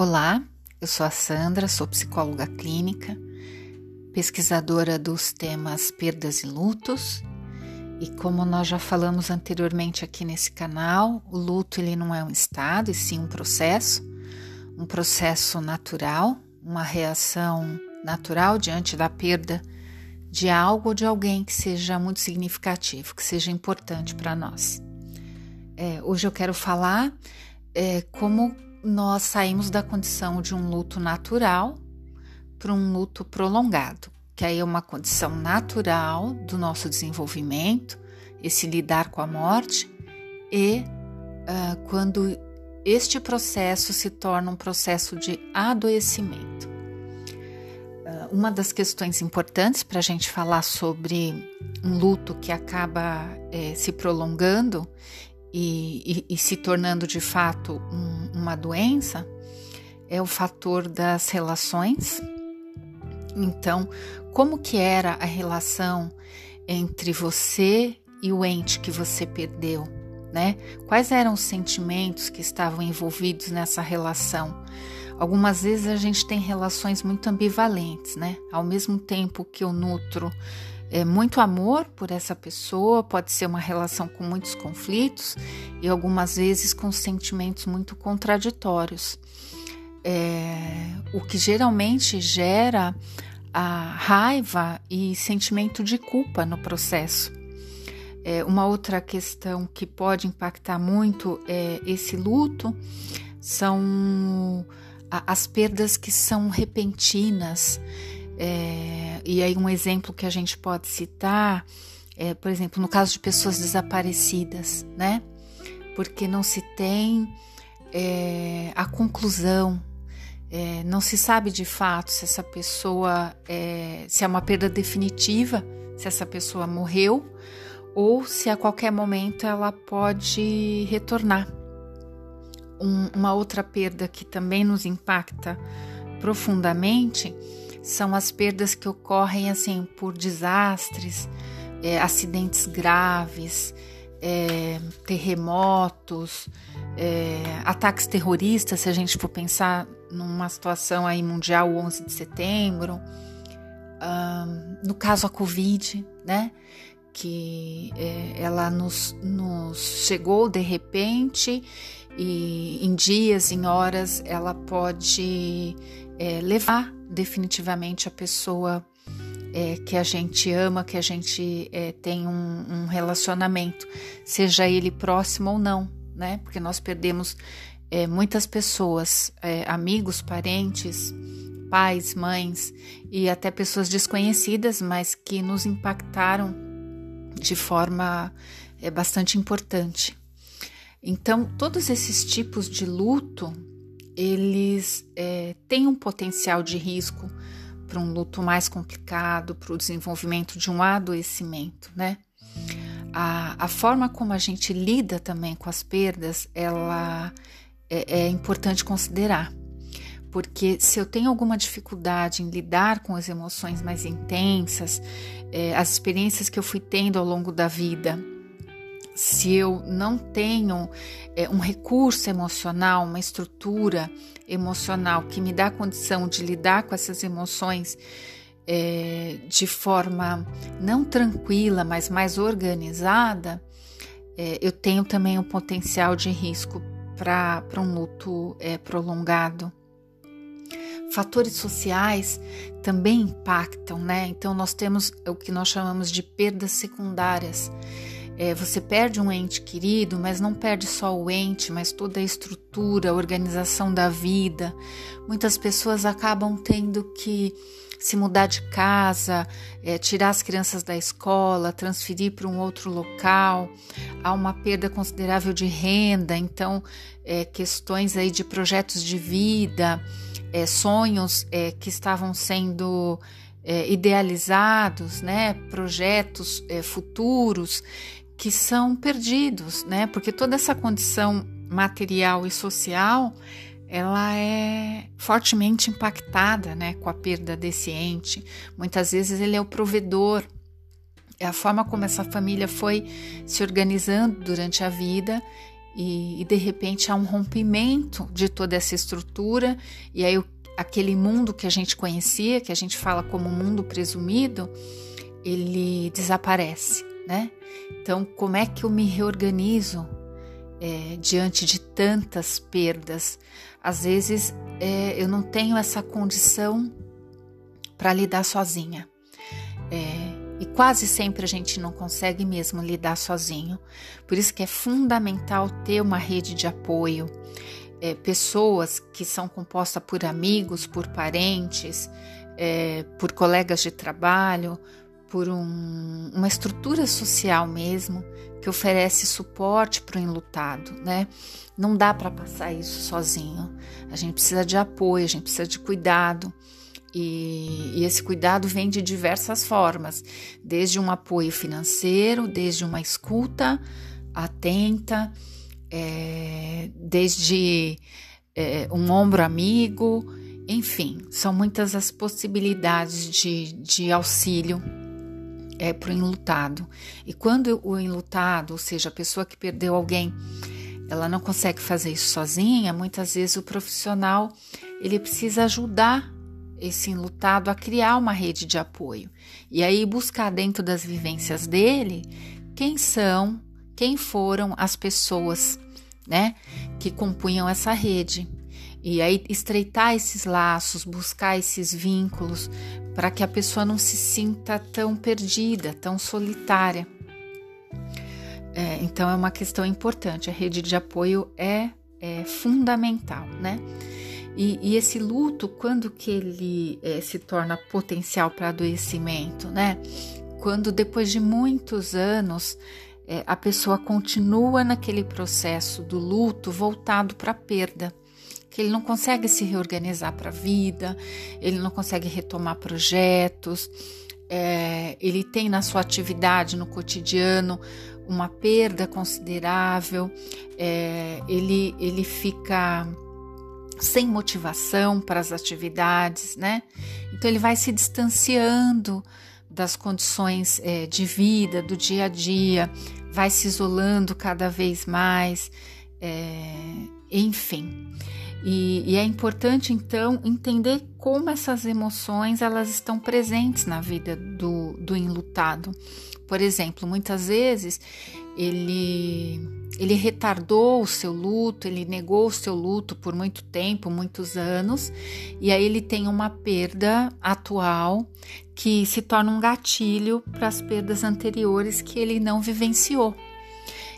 Olá, eu sou a Sandra, sou psicóloga clínica, pesquisadora dos temas perdas e lutos. E como nós já falamos anteriormente aqui nesse canal, o luto ele não é um estado, e sim um processo, um processo natural, uma reação natural diante da perda de algo ou de alguém que seja muito significativo, que seja importante para nós. É, hoje eu quero falar é, como nós saímos da condição de um luto natural para um luto prolongado, que aí é uma condição natural do nosso desenvolvimento, esse lidar com a morte, e uh, quando este processo se torna um processo de adoecimento. Uh, uma das questões importantes para a gente falar sobre um luto que acaba eh, se prolongando e, e, e se tornando de fato um, uma doença é o fator das relações. Então, como que era a relação entre você e o ente que você perdeu, né? Quais eram os sentimentos que estavam envolvidos nessa relação? Algumas vezes a gente tem relações muito ambivalentes, né? Ao mesmo tempo que eu nutro é, muito amor por essa pessoa, pode ser uma relação com muitos conflitos e algumas vezes com sentimentos muito contraditórios. É, o que geralmente gera a raiva e sentimento de culpa no processo. É, uma outra questão que pode impactar muito é esse luto são as perdas que são repentinas é, e aí, um exemplo que a gente pode citar é, por exemplo, no caso de pessoas desaparecidas, né? Porque não se tem é, a conclusão, é, não se sabe de fato se essa pessoa, é, se é uma perda definitiva, se essa pessoa morreu, ou se a qualquer momento ela pode retornar. Um, uma outra perda que também nos impacta profundamente são as perdas que ocorrem assim por desastres, é, acidentes graves, é, terremotos, é, ataques terroristas, se a gente for pensar numa situação aí mundial, 11 de setembro, um, no caso a Covid, né? Que é, ela nos, nos chegou de repente e em dias, em horas, ela pode é, levar definitivamente a pessoa é, que a gente ama, que a gente é, tem um, um, relacionamento, seja ele próximo ou não, né? Porque nós perdemos é, muitas pessoas, é, amigos, parentes, pais, mães e até pessoas desconhecidas, mas que nos impactaram de forma é, bastante importante. Então, todos esses tipos de luto eles é, têm um potencial de risco para um luto mais complicado, para o desenvolvimento de um adoecimento, né? A, a, forma como a gente lida também com as perdas, ela é, é importante considerar. Porque se eu tenho alguma dificuldade em lidar com as emoções mais intensas, é, as experiências que eu fui tendo ao longo da vida, se eu não tenho é, um recurso emocional, uma estrutura emocional que me dá condição de lidar com essas emoções é, de forma não tranquila, mas mais organizada, é, eu tenho também um potencial de risco para um luto é, prolongado. Fatores sociais também impactam, né? Então, nós temos o que nós chamamos de perdas secundárias é, você perde um ente querido, mas não perde só o ente, mas toda a estrutura, a organização da vida. Muitas pessoas acabam tendo que se mudar de casa, é, tirar as crianças da escola, transferir para um outro local. Há uma perda considerável de renda, então é, questões aí de projetos de vida, é, sonhos é, que estavam sendo é, idealizados, né, projetos é, futuros que são perdidos, né? Porque toda essa condição material e social ela é fortemente impactada, né, com a perda desse ente. Muitas vezes ele é o provedor. É a forma como essa família foi se organizando durante a vida e, e de repente há um rompimento de toda essa estrutura, e aí aquele mundo que a gente conhecia, que a gente fala como mundo presumido, ele desaparece, né? Então, como é que eu me reorganizo é, diante de tantas perdas? Às vezes é, eu não tenho essa condição para lidar sozinha. É, e quase sempre a gente não consegue mesmo lidar sozinho. Por isso que é fundamental ter uma rede de apoio, é, pessoas que são compostas por amigos, por parentes, é, por colegas de trabalho, por um, uma estrutura social mesmo que oferece suporte para o enlutado, né? Não dá para passar isso sozinho. A gente precisa de apoio, a gente precisa de cuidado. E, e, esse cuidado vem de diversas formas, desde um apoio financeiro, desde uma escuta atenta, é, desde é, um ombro amigo, enfim, são muitas as possibilidades de, de auxílio é, para o enlutado. E quando o enlutado, ou seja, a pessoa que perdeu alguém, ela não consegue fazer isso sozinha, muitas vezes o profissional ele precisa ajudar esse enlutado a criar uma rede de apoio. E aí buscar dentro das vivências dele quem são, quem foram as pessoas, né, que compunham essa rede. E aí estreitar esses laços, buscar esses vínculos para que a pessoa não se sinta tão perdida, tão solitária. É, então é uma questão importante. A rede de apoio é, é fundamental, né? E, e esse luto, quando que ele é, se torna potencial para adoecimento, né? Quando depois de muitos anos é, a pessoa continua naquele processo do luto voltado para a perda, que ele não consegue se reorganizar para a vida, ele não consegue retomar projetos, é, ele tem na sua atividade no cotidiano uma perda considerável, é, ele, ele fica sem motivação para as atividades, né? Então ele vai se distanciando das condições é, de vida, do dia a dia, vai se isolando cada vez mais, é, enfim. E, e, é importante então entender como essas emoções elas estão presentes na vida do, do enlutado. Por exemplo, muitas vezes ele ele retardou o seu luto, ele negou o seu luto por muito tempo, muitos anos, e aí ele tem uma perda atual que se torna um gatilho para as perdas anteriores que ele não vivenciou.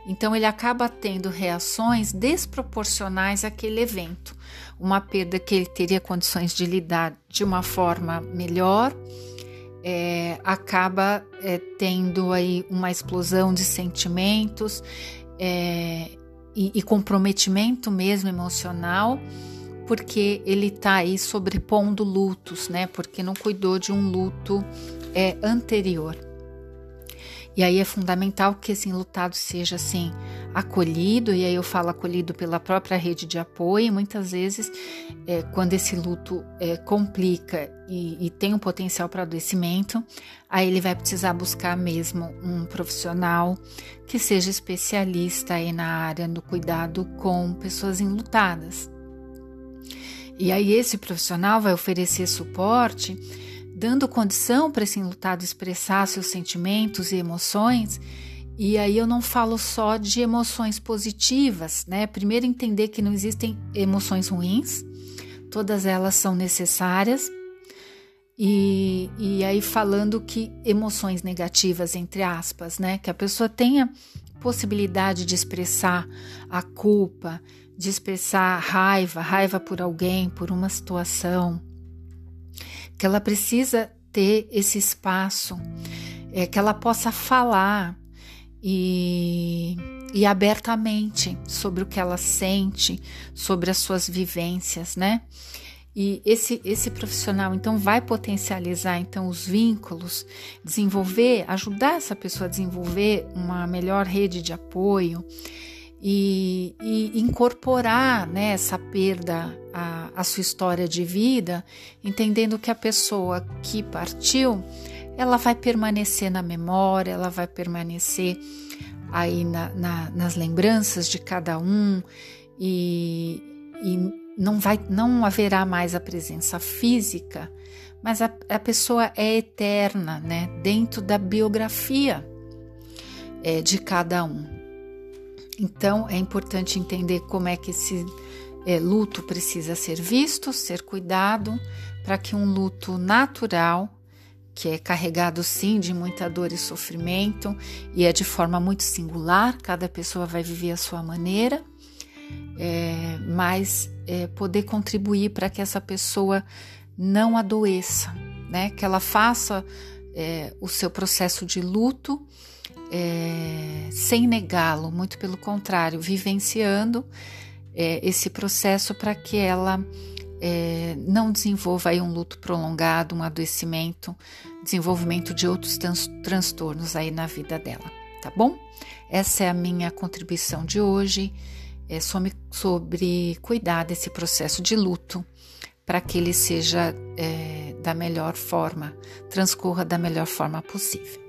Então ele acaba tendo reações desproporcionais àquele evento. Uma perda que ele teria condições de lidar de uma forma melhor, é, acaba é, tendo aí uma explosão de sentimentos é, e, e, comprometimento mesmo emocional, porque ele está aí sobrepondo lutos, né? Porque não cuidou de um luto é, anterior. E aí é fundamental que esse enlutado seja assim acolhido, e aí eu falo acolhido pela própria rede de apoio. Muitas vezes, é, quando esse luto é, complica e, e, tem um potencial para adoecimento, aí ele vai precisar buscar mesmo um profissional que seja especialista aí na área do cuidado com pessoas enlutadas. E aí esse profissional vai oferecer suporte dando condição para esse enlutado expressar seus sentimentos e emoções. E aí eu não falo só de emoções positivas, né? Primeiro entender que não existem emoções ruins, todas elas são necessárias. E, e aí falando que emoções negativas, entre aspas, né? Que a pessoa tenha possibilidade de expressar a culpa, de expressar raiva, raiva por alguém, por uma situação, que ela precisa ter esse espaço, é, que ela possa falar e, e abertamente sobre o que ela sente, sobre as suas vivências, né? E esse, esse profissional então vai potencializar então os vínculos, desenvolver, ajudar essa pessoa a desenvolver uma melhor rede de apoio, e, e incorporar né, essa perda à, à sua história de vida, entendendo que a pessoa que partiu ela vai permanecer na memória, ela vai permanecer aí na, na, nas lembranças de cada um e, e não vai, não haverá mais a presença física, mas a, a pessoa é eterna, né? Dentro da biografia é, de cada um. Então é importante entender como é que esse é, luto precisa ser visto, ser cuidado, para que um luto natural, que é carregado sim de muita dor e sofrimento, e é de forma muito singular, cada pessoa vai viver a sua maneira, é, mas é, poder contribuir para que essa pessoa não adoeça, né? que ela faça é, o seu processo de luto é, sem negá-lo, muito pelo contrário, vivenciando é, esse processo para que ela é, não desenvolva aí um luto prolongado, um adoecimento, desenvolvimento de outros transtornos aí na vida dela, tá bom? Essa é a minha contribuição de hoje é sobre, sobre cuidar desse processo de luto para que ele seja é, da melhor forma, transcorra da melhor forma possível.